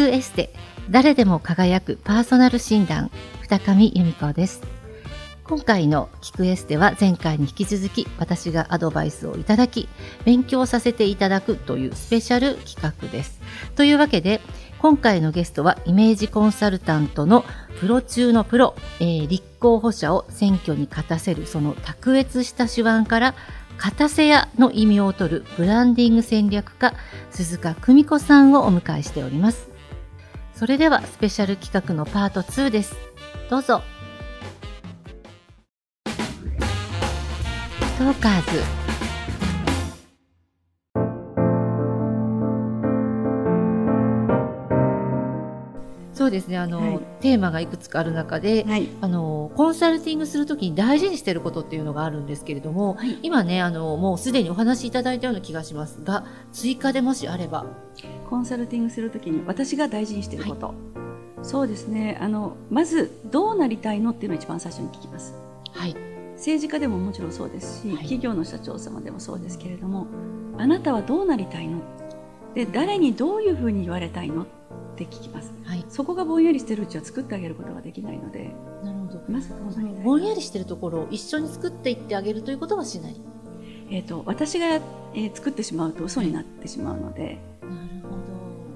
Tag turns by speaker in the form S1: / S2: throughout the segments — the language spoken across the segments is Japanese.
S1: くエステ誰でも輝くパーソナル診断二上由美子です。今回の聞くエステは前回に引き続き私がアドバイスをいただき勉強させていただくというスペシャル企画です。というわけで今回のゲストはイメージコンサルタントのプロ中のプロ、えー、立候補者を選挙に勝たせるその卓越した手腕から勝たせ屋の意味を取るブランディング戦略家鈴鹿久美子さんをお迎えしております。それではスペシャル企画のパート2です。どうぞ。トーカーズ。そうですねあの、はい、テーマがいくつかある中で、はい、あのコンサルティングするときに大事にしていることっていうのがあるんですけれども、はい、今ねあのもうすでにお話しいただいたような気がしますが追加でもしあれば。
S2: コンサルティングするときに私が大事にしていること、そうですね。あのまずどうなりたいのっていうのを一番最初に聞きます。はい。政治家でももちろんそうですし、企業の社長様でもそうですけれどもあなたはどうなりたいの？で誰にどういうふうに言われたいの？って聞きます、はい、そこがぼんやりしてるうちは作ってあげることができないので。
S1: なるほど。まずぼんやりしてるところを一緒に作っていってあげるということはしない？
S2: えーと、私が、えー、作ってしまうと嘘になってしまうので、なるほ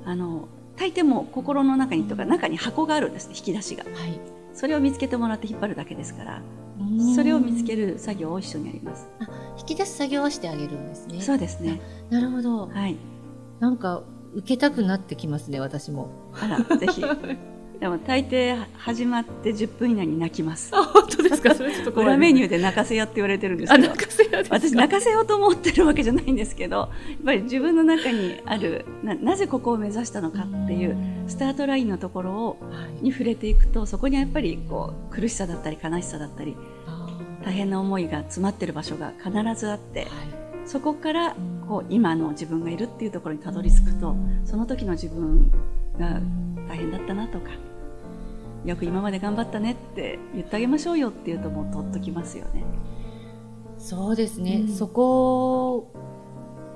S2: ど。あの大抵も心の中にとか中に箱があるんですね引き出しが、はい、それを見つけてもらって引っ張るだけですからそれを見つける作業を一緒にやります。
S1: あ引き出す作業をしてあげるんですね。
S2: そうですね。
S1: なるほど。はい。なんか受けたくなってきますね私も
S2: あらぜひ でも大抵始まって10分以内に泣きます。
S1: あ本当ですか？それちょっと
S2: 裏メニューで泣かせ屋って言われてるんですけど。
S1: 泣かせ屋
S2: 私泣かせようと思ってるわけじゃないんですけど、やっぱり自分の中にあるななぜここを目指したのかっていうスタートラインのところをに触れていくと、そこにやっぱりこう苦しさだったり悲しさだったり大変な思いが詰まってる場所が必ずあって。はいそこからこう今の自分がいるっていうところにたどり着くとその時の自分が大変だったなとかよく今まで頑張ったねって言ってあげましょうよっていうともうとっときますよね。
S1: そうですね、うん、そこ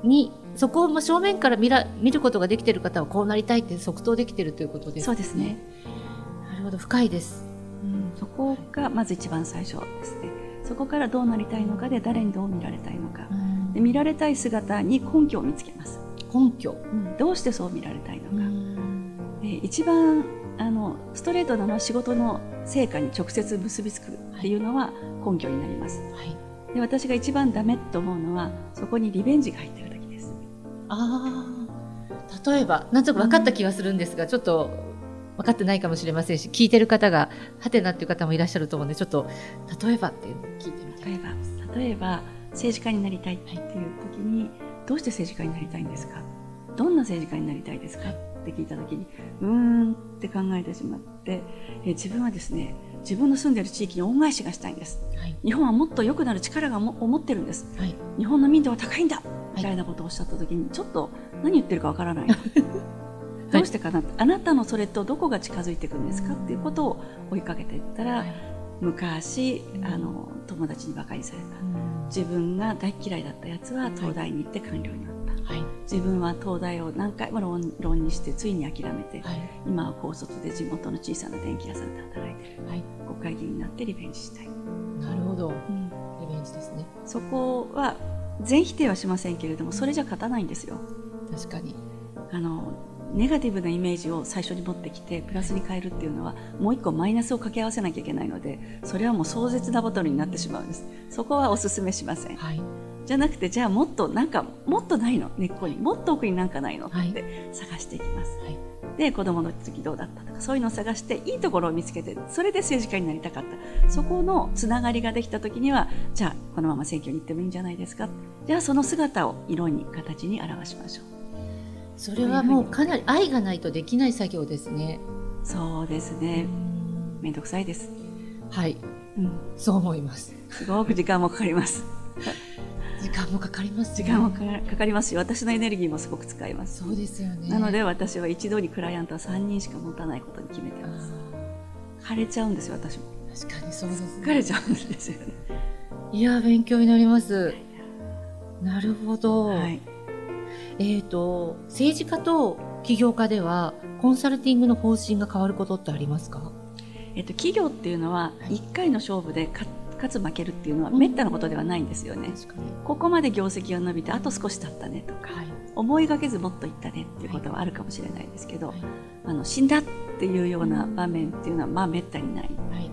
S1: にそこを正面から見ら見ることができている方はこうなりたいって即答できているということですね。
S2: そうですね。
S1: なるほど。深いです、
S2: うん、そこがまず一番最初ですね。そこからどうなりたいのかで誰にどう見られたいのか、うんで見られたい姿に根拠を見つけます。
S1: 根拠、
S2: うん、どうしてそう見られたいのか。で一番あのストレートなのは仕事の成果に直接結びつくっていうのは根拠になります、はい、で私が一番ダメと思うのはそこにリベンジが入ってる時です。
S1: ああ例えばなんとなく分かった気がするんですが、うん、ちょっと分かってないかもしれませんし聞いてる方がはてなっていう方もいらっしゃると思うんでちょっと例えばっていうのを聞いてみたい。例え
S2: ば例えば政治家になりたいっていう時に、どうして政治家になりたいんですか？どんな政治家になりたいですか？って聞いた時にうーんって考えてしまってえ自分はですね自分の住んでいる地域に恩返しがしたいんです、はい、日本はもっと良くなる力がも思ってるんです、はい、日本の民度は高いんだ。みたいなことをおっしゃった時にちょっと何言ってるかわからな い。どうしてかな、あなたのそれとどこが近づいていくんですか？っていうことを追いかけていったら、昔あの友達に馬鹿にされた。自分が大嫌いだったやつは東大に行って官僚になった、はい、自分は東大を何回も浪浪にしてついに諦めて、はい、今は高卒で地元の小さな電気屋さんで働いてる、はい、国会議員になってリベンジしたい。
S1: なるほど、うん、リベンジですね。
S2: そこは全否定はしませんけれどもそれじゃ勝たないんですよ。
S1: 確かに。
S2: あのネガティブなイメージを最初に持ってきてプラスに変えるっていうのはもう一個マイナスを掛け合わせなきゃいけないのでそれはもう壮絶なボトルになってしまうんです。そこはお勧めしません、はい、じゃなくてじゃあもっとなんかもっとないの？根っこに。もっと奥になんかないの？って探していきます、はい、で子供の時どうだったとかそういうのを探していいところを見つけてそれで政治家になりたかった。そこのつながりができた時にはじゃあこのまま選挙に行ってもいいんじゃないですか。じゃあその姿を色に形に表しましょう
S1: それはもうかなり愛がないとできない作業ですね。
S2: そうですね。めんどくさいです。
S1: はい。うん、そう思います。
S2: すごく時間もかかります。
S1: 時間もかかります、
S2: ね、時間もかかりますし、私のエネルギーもすごく使います。
S1: そうですよね。
S2: なので私は一度にクライアントは3人しか持たないことに決めてます。枯れちゃうんですよ、私も。
S1: 確かにそうです、
S2: ね。疲れちゃうんですよね。
S1: いや、勉強になります。なるほど。はい。えーと、政治家と起業家ではコンサルティングの方針が変わることってありますか？
S2: えっと、企業っていうのは1回の勝負で勝つ負けるっていうのはめったなことではないんですよね、ここまで業績が伸びてあと少し経ったねとか、はい、思いがけずもっといったねっていうことはあるかもしれないですけど、はい、あの死んだっていうような場面っていうのはまあめったにない、はい、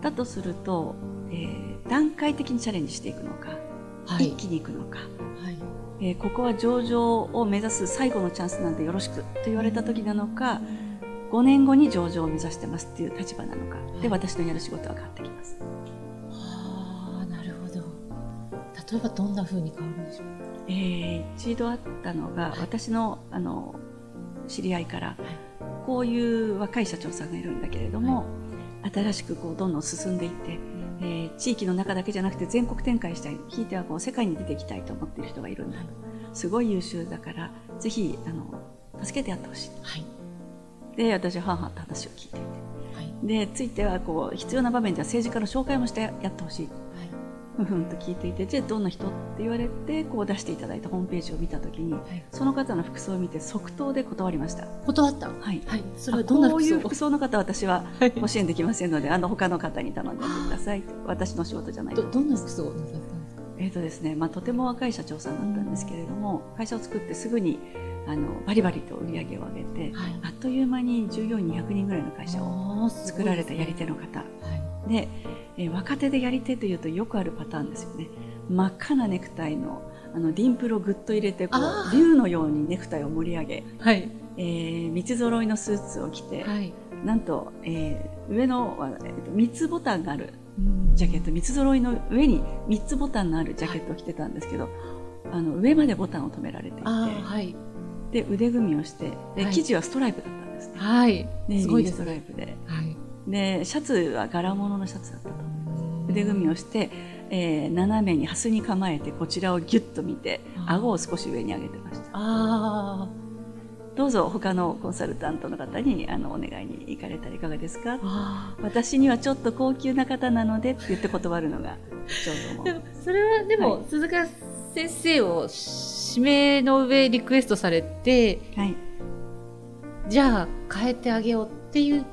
S2: だとすると、えー、段階的にチャレンジしていくのか、一気にいくのか、えー、ここは上場を目指す最後のチャンスなんでよろしくと言われた時なのか、5年後に上場を目指してますっていう立場なのか。で私のやる仕事は変わってきます。
S1: はあなるほど。例えばどんなふうに変わるんでしょう？
S2: えー、一度あったのが、はい、私のあの知り合いから、はい、こういう若い社長さんがいるんだけれども、はい、新しくこうどんどん進んでいって、えー、地域の中だけじゃなくて全国展開したい。ひいてはこう世界に出ていきたいと思っている人がいるんだ。とすごい優秀だからぜひあの助けてやってほしい。はい。で私は母と話を聞いていて、はい、でついてはこう必要な場面では政治家の紹介もしてやってほしい、ふ、はい、ふんと聞いていてじゃあどんな人って言われてこう出していただいたホームページを見た時に、はい、その方の服装を見て即答で断りました。
S1: 断った？
S2: はい、はい、それはどんなこういう服装の方私はご支援できませんので、あの他の方に頼んでください私の仕事じゃない
S1: どどんな服装をなさったんですか？
S2: えーとですねまあ、とても若い社長さんだったんですけれども、会社を作ってすぐにあのバリバリと売り上げを上げて、はい、あっという間に従業員200人ぐらいの会社を作られたやり手の方で、ねえー、若手でやり手というとよくあるパターンですよね。真っ赤なネクタイのあのディンプルをぐっと入れてこう竜のようにネクタイを盛り上げ、はい。えー、三つ揃いのスーツを着て、はい、なんと、えー、上の、えー、3つボタンがあるジャケット。3つ揃いの上に3つボタンのあるジャケットを着てたんですけど、はい、あの上までボタンを止められていて、はい、で腕組みをしてで、生地はストライプだったんですね。はい、すごいストライプで、はい、でシャツは柄物のシャツだったと。腕組みをして、えー、斜めに蓮に構えてこちらをギュッと見て顎を少し上に上げてました。あどうぞ他のコンサルタントの方にあのお願いに行かれたらいかがですか？私にはちょっと高級な方なのでって言って断るのがちょうど思う。
S1: それはでも、はい、鈴鹿先生を指名の上リクエストされて、はい、じゃあ変えてあげようっていう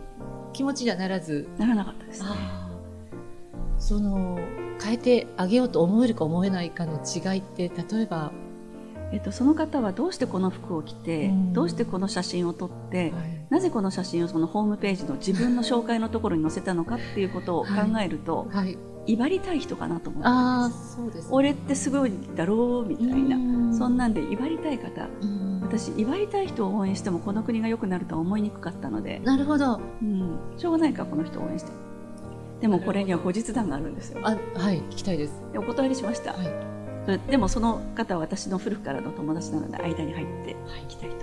S1: 気持ちにはならず。
S2: ならなかったですね。
S1: その変えてあげようと思えるか思えないかの違いって例えば
S2: えっと、その方はどうしてこの服を着て、うん、どうしてこの写真を撮って、はい、なぜこの写真をそのホームページの自分の紹介のところに載せたのかっていうことを考えると、はい。はい、威張りたい人かなと思ってますそうです、ね、俺ってすごいだろうみたいなそんなんで威張りたい方。私威張りたい人を応援してもこの国が良くなるとは思いにくかったので。
S1: なるほど、
S2: うん、しょうがないかこの人を応援して。でもこれには後日談があるんですよ。
S1: あはい。聞きたいです。
S2: お断りしました、はい、でもその方は私の古くからの友達なので間に入って行きたいと、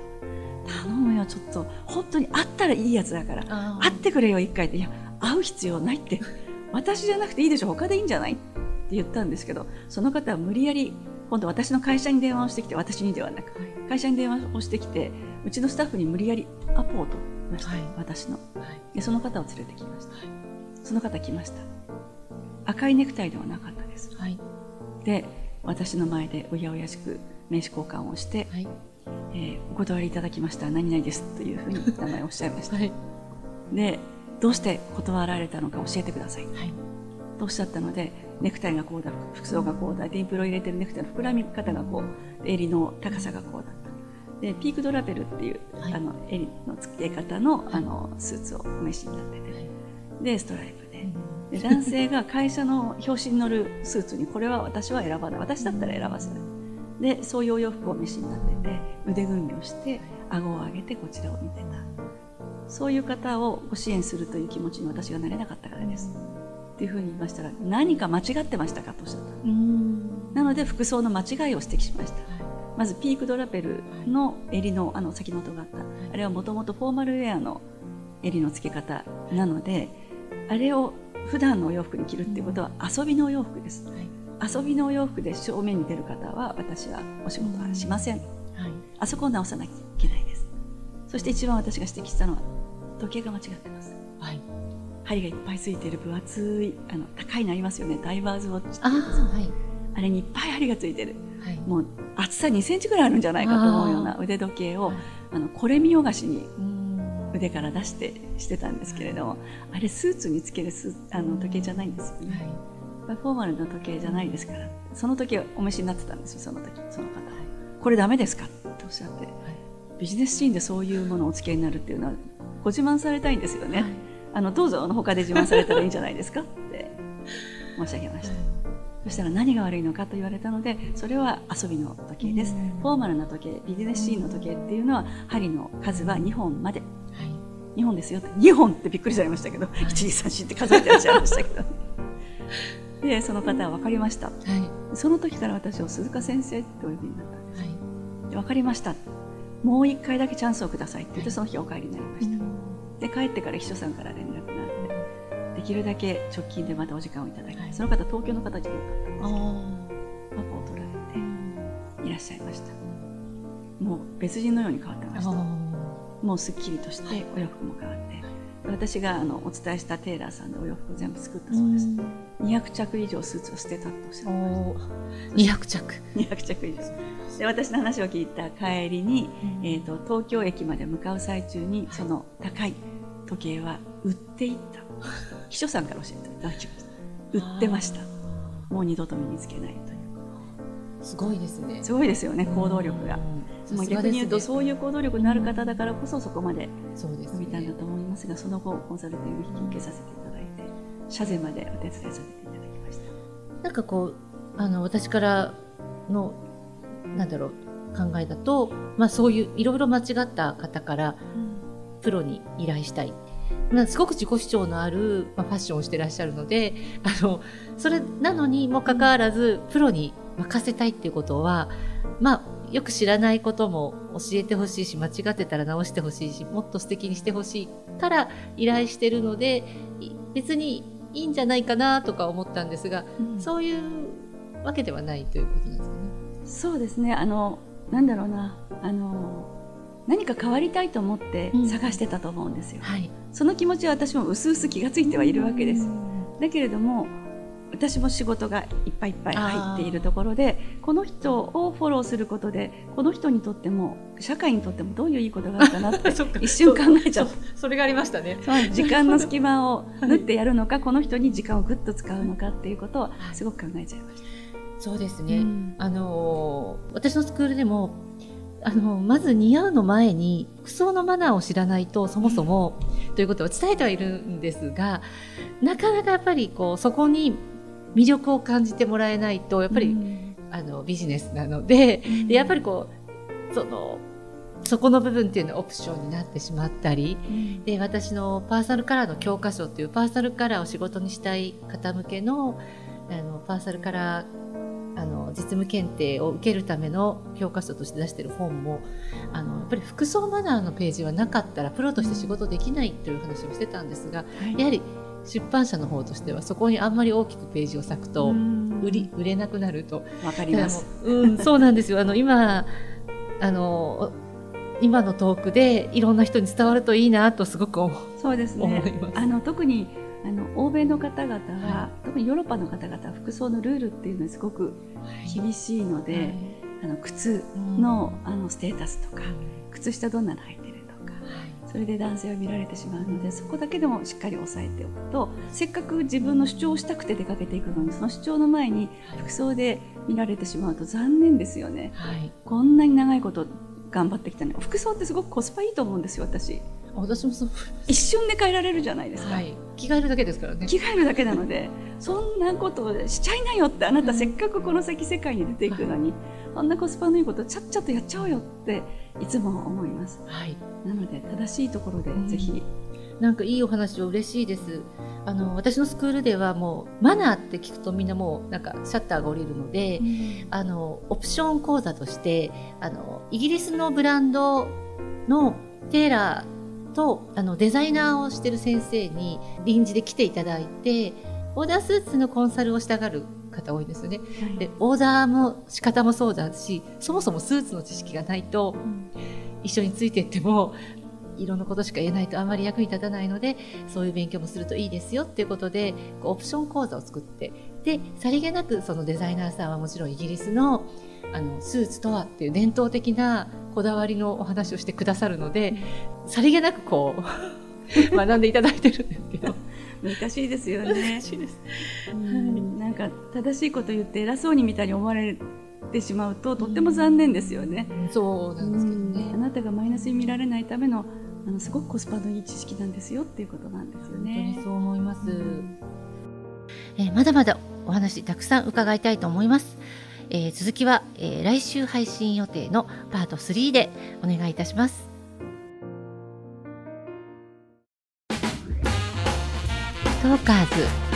S2: 頼むよちょっと。本当に会ったらいいやつだから。会ってくれよ一回っていや会う必要ないって。私じゃなくていいでしょ他でいいんじゃない？って言ったんですけどその方は無理やり今度私の会社に電話をしてきて私にではなく、はい、会社に電話をしてきてうちのスタッフに無理やりアポを取りました、はい、私の、はい、でその方を連れてきました、その方来ました。赤いネクタイではなかったです、で私の前でおやおやしく名刺交換をして、はい。えー、お断りいただきました。何々ですというふうに名前をおっしゃいました、でどうして断られたのか教えてください、はい、とおっしゃったのでネクタイがこうだ服装がこうだディンプルを入れてるネクタイの膨らみ方がこう襟の高さがこうだった。でピークドラベルっていう、はい、あの襟の付け方のあのスーツをお召しになってて、はい、でストライプ男性が会社の表紙に載るスーツにこれは私は選ばない。私だったら選ばせない。でそういうお洋服をお召しになってて腕組みをして顎を上げてこちらを見てた。そういう方をご支援するという気持ちに私がなれなかったからです。っていうふうに言いましたら何か間違ってましたかとおっしゃった。なので服装の間違いを指摘しました、はい、まずピークドラベルの襟のあの先のとがあった、はい、あれはもともとフォーマルウェアの襟の付け方なので、あれを普段のお洋服に着るっていうことは遊びのお洋服です、はい、遊びのお洋服で正面に出る方は私はお仕事はしません、あそこを直さなきゃいけないです。そして一番私が指摘したのは時計が間違ってます。はい。針がいっぱいついている分厚いあの高いのありますよね。ダイバーズウォッチあ,、はい、あれにいっぱい針がついてる。
S1: はい。
S2: もう厚さ2センチぐらいあるんじゃないかと思うような腕時計を
S1: はい。
S2: あのこれ見よがしに
S1: うん
S2: 腕から出してしてたんですけれども、あれスーツにつけるスあの時計じゃないんですよね、
S1: はい。
S2: フォーマルな時計じゃないですからその時お召しになってたんですよその時その方。これダメですかっておっしゃって。ビジネスシーンでそういうものをお付けになるっていうのはご自慢されたいんですよね、
S1: はい。
S2: あのどうぞあの他で自慢されたらいいんじゃないですかって。申し上げました、そしたら何が悪いのかと言われたのでそれは遊びの時計です、
S1: うん。
S2: フォーマルな時計ビジネスシーンの時計っていうのは針の数は2本まで。
S1: はい
S2: 2本ですよって2本ってびっくりされましたけど、1234って数えてらっしゃいましたけど。でその方は分かりました。
S1: はい。
S2: その時から私を鈴鹿先生ってお呼びになったんです。
S1: はい。
S2: で分かりました。もう1回だけチャンスをくださいって言ってその日お帰りになりました、で帰ってから秘書さんから連絡があってできるだけ直近でまたお時間をいただき、
S1: はい。
S2: その方東京の方じゃなかったんです。けど
S1: あ
S2: パパを取られていらっしゃいました。もう別人のように変わってました。
S1: あ
S2: もうすっきりとしてお洋服も変わって、私があのお伝えしたテーラーさんでお洋服を全部作ったそうです、200着以上スーツを捨てたっておっしゃって
S1: お200着
S2: 200着以上。で私の話を聞いた帰りに、えー、と東京駅まで向かう最中にその高い時計は売っていった。秘書さんから教えていただきました売ってました。もう二度と身につけないと
S1: すごいですね。
S2: すごいですよね行動力が、
S1: うん
S2: まあ、逆に言うとそういう行動力のある方だからこそそこまで
S1: そうです
S2: 伸びたんだ
S1: ね
S2: と思いますがその後コンサルティング引き受けさせていただいて社税までお手伝いさせていただきました。
S1: なんかこうあの私からのなんだろう考えだと、まあ、そういういろいろ間違った方からプロに依頼したい。まあすごく自己主張のある、まあ、ファッションをしてらっしゃるのであのそれなのにもかかわらずプロに任せたいっていうことは、まあ、よく知らないことも教えてほしいし間違ってたら直してほしいしもっと素敵にしてほしいから依頼してるのでい別にいいんじゃないかなとか思ったんですがそういうわけではないということなんですかね。
S2: そうですね。あのなんだろうな。あの何か変わりたいと思って
S1: うん。
S2: 探してたと思うんですよ、
S1: はい、
S2: その気持ちは私も薄々気がついてはいるわけです。だけれども私も仕事がいっぱいいっぱい入っているところでこの人をフォローすることでこの人にとっても社会にとってもどういういいことがあるかなって 一瞬考えちゃう
S1: それがありましたね。
S2: 時間の隙間を 縫ってやるのか、この人に時間をぐっと使うのかっていうことをすごく考えちゃいました。
S1: そうですね。
S2: うん。
S1: あのー私のスクールでもあのまず似合うの前に服装のマナーを知らないとそもそも、ということを伝えてはいるんですがなかなかやっぱりこうそこに魅力を感じてもらえないとやっぱり、
S2: うん。
S1: あのビジネスなのででやっぱりこうそのそこの部分っていうのはオプションになってしまったり
S2: うん。
S1: で私のパーソナルカラーの教科書っていうパーソナルカラーを仕事にしたい方向けのあのパーソナルカラーあの実務検定を受けるための教科書として出している本もあのやっぱり服装マナーのページはなかったらプロとして仕事できないという話をしてたんですが
S2: はい。
S1: やはり出版社の方としてはそこにあんまり大きくページを割くと
S2: うん。
S1: 売り売れなくなると。
S2: わかります。
S1: ううん、そうなんですよ。あの今あの今のトークでいろんな人に伝わるといいなとすごく思う。
S2: そうですね。あの特にあの欧米の方々は、
S1: は
S2: 特にヨーロッパの方々は服装のルールっていうのはすごく厳しいので、あの靴の,、あのステータスとか靴下どんなの履いてるとかそれで男性は見られてしまうのでそこだけでもしっかり押さえておくとせっかく自分の主張をしたくて出かけていくのにその主張の前に服装で見られてしまうと残念ですよね。
S1: はい、
S2: こんなに長いこと頑張ってきたのに服装ってすごくコスパいいと思うんですよ私。
S1: 私もそう、
S2: 一瞬で変えられるじゃないですか、
S1: はい、着替えるだけですからね。
S2: 着替えるだけなのでそんなことをしちゃいなよってあなたせっかくこの先世界に出ていくのにそんなコスパのいいことちゃっちゃとやっちゃおうよっていつも思います。
S1: はい、
S2: なので正しいところで
S1: うん。
S2: ぜひ、
S1: なんかいいお話を嬉しいです。あの私のスクールではもうマナーって聞くとみんなもうなんかシャッターが降りるので、あのオプション講座としてあのイギリスのブランドのテーラーとあのデザイナーをしてる先生に臨時で来ていただいてオーダースーツのコンサルをしたがる方多いんですよね。
S2: はい。
S1: でオーダーも仕方もそうだしそもそもスーツの知識がないと一緒についていってもいろんなことしか言えないとあまり役に立たないのでそういう勉強もするといいですよっていうことでこうオプション講座を作ってでさりげなくそのデザイナーさんはもちろんイギリスのあのスーツとはっていう伝統的なこだわりのお話をしてくださるので、さりげなくこう 学んでいただいてるんですけど
S2: 難しいですよね。
S1: 難しいです。
S2: うんなんか正しいこと言って偉そうにみたいに思われてしまうととっても残念ですよね。
S1: そうなんですけど
S2: うんあ
S1: ね。
S2: なたがマイナスに見られないためのあのすごくコスパのいい知識なんですよっていうことなんですよ
S1: 本当
S2: ね
S1: に。そう思います。
S2: うん
S1: えーまだまだお話たくさん伺いたいと思います。えー続きは、えー来週配信予定のパート3でお願いいたします。トーカーズ。